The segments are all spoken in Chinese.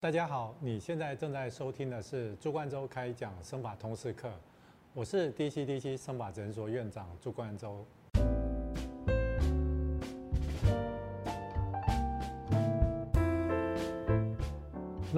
大家好，你现在正在收听的是朱冠洲开讲生法通识课，我是 DCDC 生法诊所院长朱冠洲。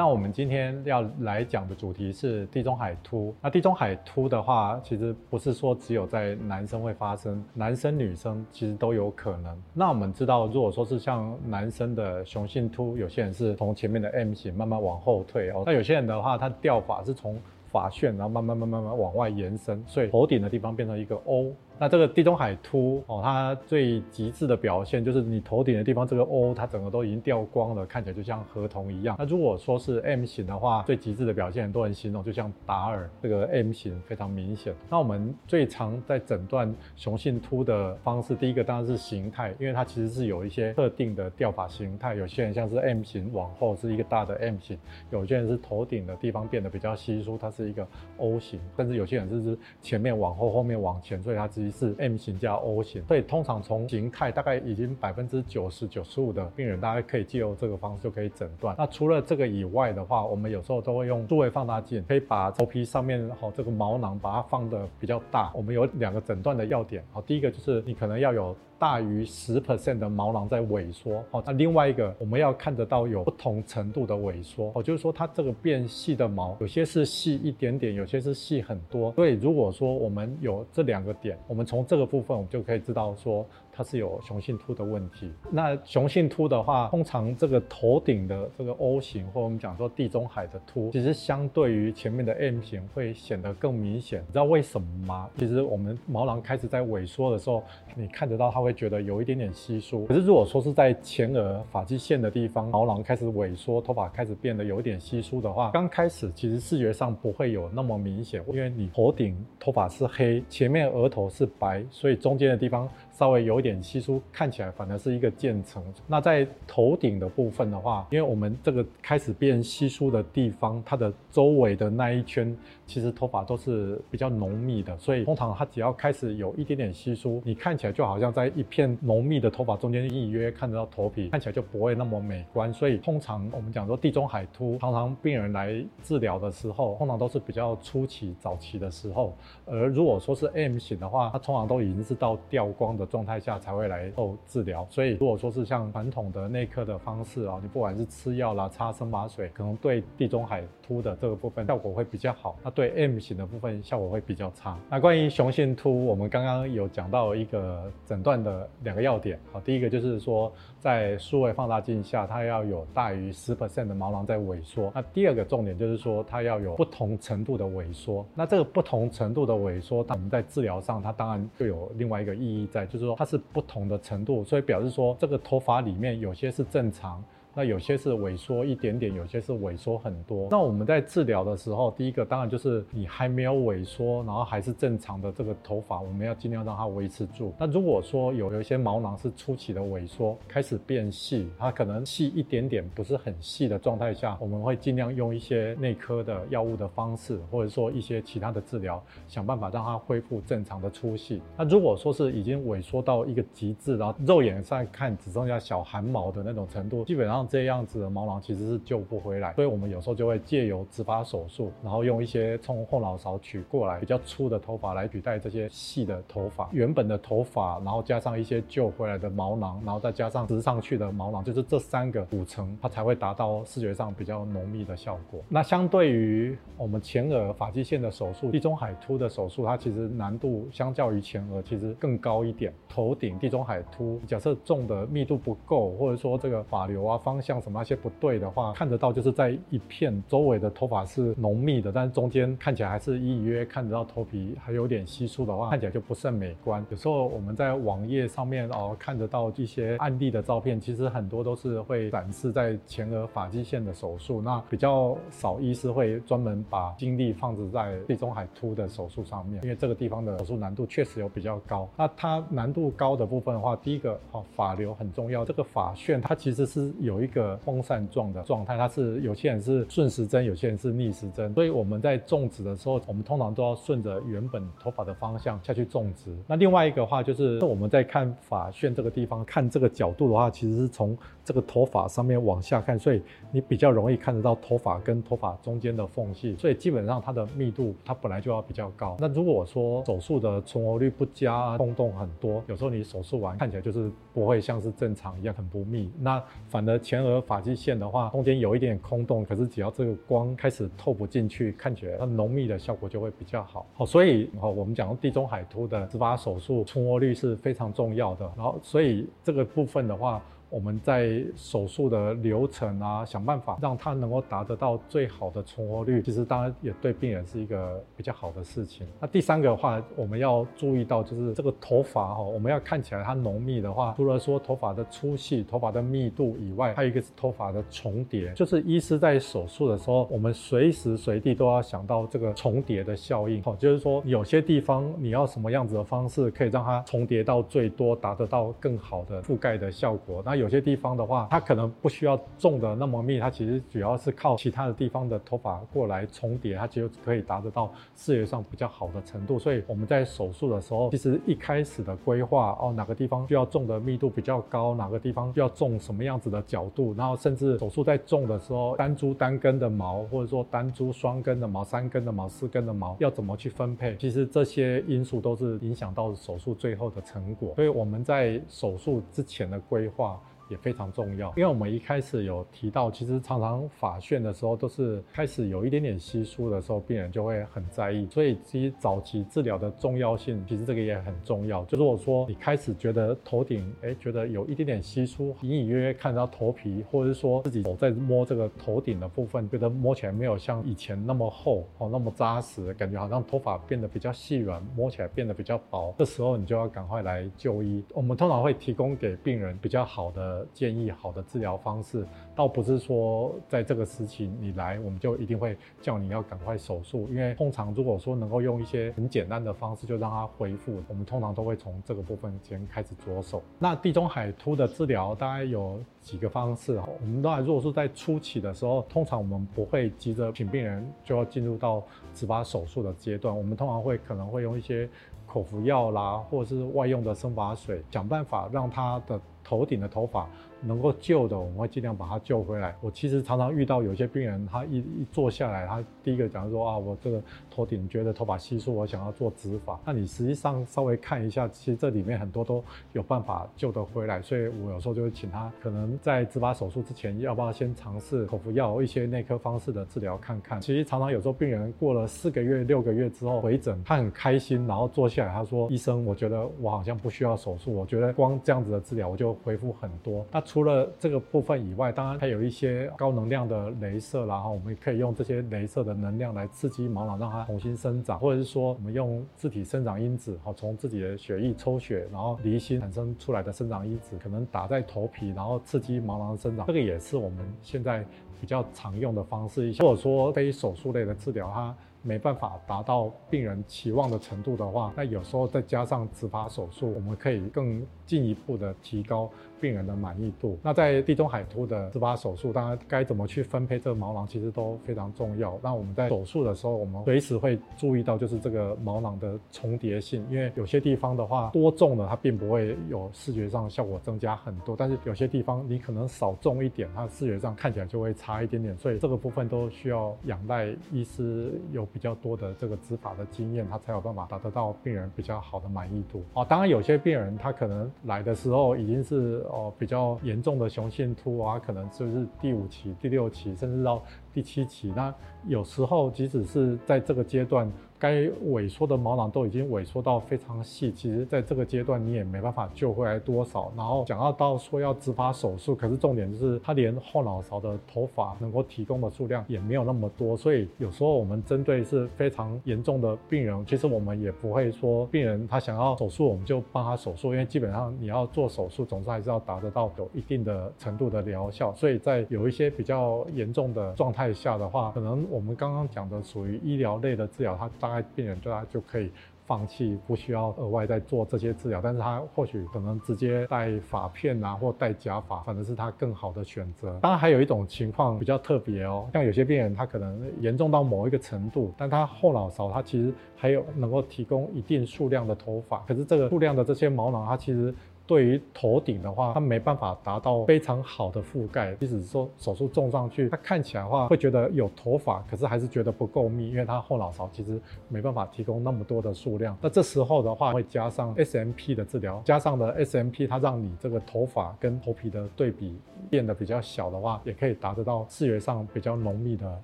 那我们今天要来讲的主题是地中海秃。那地中海秃的话，其实不是说只有在男生会发生，男生女生其实都有可能。那我们知道，如果说是像男生的雄性秃，有些人是从前面的 M 型慢慢往后退哦，那有些人的话，他掉发是从发旋，然后慢慢慢慢慢往外延伸，所以头顶的地方变成一个 O。那这个地中海秃哦，它最极致的表现就是你头顶的地方这个 O，它整个都已经掉光了，看起来就像合同一样。那如果说是 M 型的话，最极致的表现很多人形容就像达尔这个 M 型非常明显。那我们最常在诊断雄性秃的方式，第一个当然是形态，因为它其实是有一些特定的掉发形态。有些人像是 M 型往后是一个大的 M 型，有些人是头顶的地方变得比较稀疏，它是一个 O 型，甚至有些人是前面往后，后面往前，所以它其是 M 型加 O 型，所以通常从形态大概已经百分之九十九十五的病人，大概可以借由这个方式就可以诊断。那除了这个以外的话，我们有时候都会用数位放大镜，可以把头皮上面好这个毛囊把它放的比较大。我们有两个诊断的要点，好，第一个就是你可能要有。大于十 percent 的毛囊在萎缩，好，那另外一个我们要看得到有不同程度的萎缩，哦，就是说它这个变细的毛，有些是细一点点，有些是细很多，所以如果说我们有这两个点，我们从这个部分我们就可以知道说。它是有雄性秃的问题。那雄性秃的话，通常这个头顶的这个 O 型，或我们讲说地中海的秃，其实相对于前面的 M 型会显得更明显。你知道为什么吗？其实我们毛囊开始在萎缩的时候，你看得到它会觉得有一点点稀疏。可是如果说是在前额发际线的地方，毛囊开始萎缩，头发开始变得有一点稀疏的话，刚开始其实视觉上不会有那么明显，因为你头顶头发是黑，前面额头是白，所以中间的地方。稍微有一点稀疏，看起来反而是一个渐层。那在头顶的部分的话，因为我们这个开始变稀疏的地方，它的周围的那一圈其实头发都是比较浓密的，所以通常它只要开始有一点点稀疏，你看起来就好像在一片浓密的头发中间隐约看得到头皮，看起来就不会那么美观。所以通常我们讲说地中海秃，常常病人来治疗的时候，通常都是比较初期早期的时候。而如果说是 M 型的话，它通常都已经是到掉光的。状态下才会来后治疗，所以如果说是像传统的内科的方式啊，你不管是吃药啦、擦生麻水，可能对地中海秃的这个部分效果会比较好，那对 M 型的部分效果会比较差。那关于雄性秃，我们刚刚有讲到一个诊断的两个要点，好，第一个就是说在数位放大镜下，它要有大于十 percent 的毛囊在萎缩。那第二个重点就是说它要有不同程度的萎缩。那这个不同程度的萎缩，我们在治疗上，它当然就有另外一个意义在，就是。说它是不同的程度，所以表示说这个头发里面有些是正常。那有些是萎缩一点点，有些是萎缩很多。那我们在治疗的时候，第一个当然就是你还没有萎缩，然后还是正常的这个头发，我们要尽量让它维持住。那如果说有有一些毛囊是初期的萎缩，开始变细，它可能细一点点，不是很细的状态下，我们会尽量用一些内科的药物的方式，或者说一些其他的治疗，想办法让它恢复正常的粗细。那如果说是已经萎缩到一个极致，然后肉眼上看只剩下小汗毛的那种程度，基本上。像这样子的毛囊其实是救不回来，所以我们有时候就会借由植发手术，然后用一些从后脑勺取过来比较粗的头发来取代这些细的头发，原本的头发，然后加上一些救回来的毛囊，然后再加上植上去的毛囊，就是这三个组成，它才会达到视觉上比较浓密的效果。那相对于我们前额发际线的手术，地中海秃的手术，它其实难度相较于前额其实更高一点。头顶地中海秃，假设种的密度不够，或者说这个发流啊。方向什么那些不对的话，看得到就是在一片周围的头发是浓密的，但是中间看起来还是隐约看得到头皮还有点稀疏的话，看起来就不甚美观。有时候我们在网页上面哦看得到一些案例的照片，其实很多都是会展示在前额发际线的手术，那比较少医师会专门把精力放置在地中海秃的手术上面，因为这个地方的手术难度确实有比较高。那它难度高的部分的话，第一个哦发流很重要，这个发旋它其实是有。一个风扇状的状态，它是有些人是顺时针，有些人是逆时针，所以我们在种植的时候，我们通常都要顺着原本头发的方向下去种植。那另外一个话就是我们在看发旋这个地方，看这个角度的话，其实是从这个头发上面往下看，所以你比较容易看得到头发跟头发中间的缝隙，所以基本上它的密度它本来就要比较高。那如果说手术的存活率不佳，空洞很多，有时候你手术完看起来就是不会像是正常一样很不密。那反而前额发际线的话，中间有一点空洞，可是只要这个光开始透不进去，看起来它浓密的效果就会比较好。好，所以好，我们讲地中海秃的植发手术存活率是非常重要的。然后，所以这个部分的话。我们在手术的流程啊，想办法让它能够达得到最好的存活率，其实当然也对病人是一个比较好的事情。那第三个的话，我们要注意到就是这个头发哈，我们要看起来它浓密的话，除了说头发的粗细、头发的密度以外，还有一个是头发的重叠。就是医师在手术的时候，我们随时随地都要想到这个重叠的效应。好，就是说有些地方你要什么样子的方式可以让它重叠到最多，达得到更好的覆盖的效果。那有些地方的话，它可能不需要种的那么密，它其实主要是靠其他的地方的头发过来重叠，它就可以达得到视觉上比较好的程度。所以我们在手术的时候，其实一开始的规划哦，哪个地方需要种的密度比较高，哪个地方需要种什么样子的角度，然后甚至手术在种的时候，单株单根的毛，或者说单株双根的毛、三根的毛、四根的毛要怎么去分配，其实这些因素都是影响到手术最后的成果。所以我们在手术之前的规划。也非常重要，因为我们一开始有提到，其实常常发旋的时候都是开始有一点点稀疏的时候，病人就会很在意。所以其实早期治疗的重要性，其实这个也很重要。就如果说你开始觉得头顶，哎，觉得有一点点稀疏，隐隐约约看到头皮，或者是说自己手在摸这个头顶的部分，觉得摸起来没有像以前那么厚哦，那么扎实，感觉好像头发变得比较细软，摸起来变得比较薄，这时候你就要赶快来就医。我们通常会提供给病人比较好的。建议好的治疗方式，倒不是说在这个时期你来，我们就一定会叫你要赶快手术。因为通常如果说能够用一些很简单的方式就让它恢复，我们通常都会从这个部分先开始着手。那地中海突的治疗大概有几个方式，我们当然如果说在初期的时候，通常我们不会急着请病人就要进入到植发手术的阶段，我们通常会可能会用一些口服药啦，或者是外用的生发水，想办法让他的。头顶的头发能够救的，我们会尽量把它救回来。我其实常常遇到有些病人，他一一坐下来，他第一个讲说啊，我这个头顶觉得头发稀疏，我想要做植发。那你实际上稍微看一下，其实这里面很多都有办法救得回来。所以我有时候就会请他，可能在植发手术之前，要不要先尝试口服药、一些内科方式的治疗看看。其实常常有时候病人过了四个月、六个月之后回诊，他很开心，然后坐下来，他说：“医生，我觉得我好像不需要手术，我觉得光这样子的治疗我就。”恢复很多。那除了这个部分以外，当然还有一些高能量的镭射然后我们可以用这些镭射的能量来刺激毛囊，让它重新生长，或者是说我们用自体生长因子，好从自己的血液抽血，然后离心产生出来的生长因子，可能打在头皮，然后刺激毛囊的生长。这个也是我们现在比较常用的方式。或者说非手术类的治疗，它没办法达到病人期望的程度的话，那有时候再加上植发手术，我们可以更进一步的提高。病人的满意度。那在地中海秃的植发手术，当然该怎么去分配这个毛囊，其实都非常重要。那我们在手术的时候，我们随时会注意到，就是这个毛囊的重叠性，因为有些地方的话多种的，它并不会有视觉上效果增加很多，但是有些地方你可能少种一点，它视觉上看起来就会差一点点。所以这个部分都需要仰赖医师有比较多的这个植发的经验，他才有办法达得到病人比较好的满意度。哦，当然有些病人他可能来的时候已经是。哦，比较严重的雄性秃啊，可能就是第五期、第六期，甚至到第七期。那有时候，即使是在这个阶段。该萎缩的毛囊都已经萎缩到非常细，其实在这个阶段你也没办法救回来多少。然后讲到到说要植发手术，可是重点就是他连后脑勺的头发能够提供的数量也没有那么多，所以有时候我们针对是非常严重的病人，其实我们也不会说病人他想要手术我们就帮他手术，因为基本上你要做手术，总是还是要达得到有一定的程度的疗效。所以在有一些比较严重的状态下的话，可能我们刚刚讲的属于医疗类的治疗，它大。病人对他就可以。放弃，不需要额外再做这些治疗，但是他或许可能直接戴发片啊，或戴假发，反而是他更好的选择。当然还有一种情况比较特别哦，像有些病人他可能严重到某一个程度，但他后脑勺他其实还有能够提供一定数量的头发，可是这个数量的这些毛囊，它其实。对于头顶的话，它没办法达到非常好的覆盖。即使说手术种上去，它看起来的话会觉得有头发，可是还是觉得不够密，因为它后脑勺其实没办法提供那么多的数量。那这时候的话，会加上 SMP 的治疗，加上的 SMP，它让你这个头发跟头皮的对比变得比较小的话，也可以达得到视觉上比较浓密的。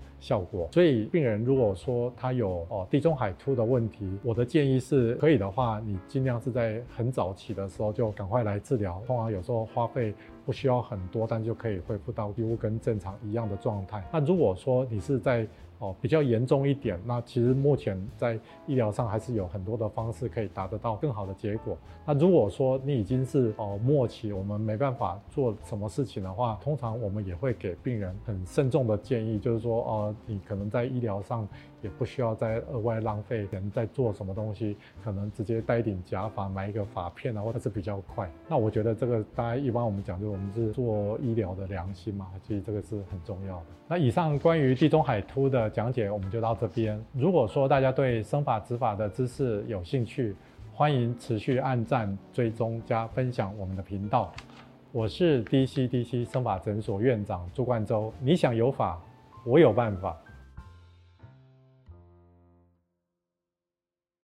效果，所以病人如果说他有哦地中海凸的问题，我的建议是可以的话，你尽量是在很早期的时候就赶快来治疗，通常有时候花费不需要很多，但就可以恢复到几乎跟正常一样的状态。那如果说你是在哦，比较严重一点，那其实目前在医疗上还是有很多的方式可以达得到更好的结果。那如果说你已经是哦末期，我们没办法做什么事情的话，通常我们也会给病人很慎重的建议，就是说哦，你可能在医疗上。也不需要再额外浪费钱在做什么东西，可能直接戴一顶假发，买一个发片啊，或者是比较快。那我觉得这个大家一般我们讲，就我们是做医疗的良心嘛，所以这个是很重要的。那以上关于地中海秃的讲解，我们就到这边。如果说大家对生法执法的知识有兴趣，欢迎持续按赞、追踪加分享我们的频道。我是 DCDC 生法诊所院长朱冠洲，你想有法，我有办法。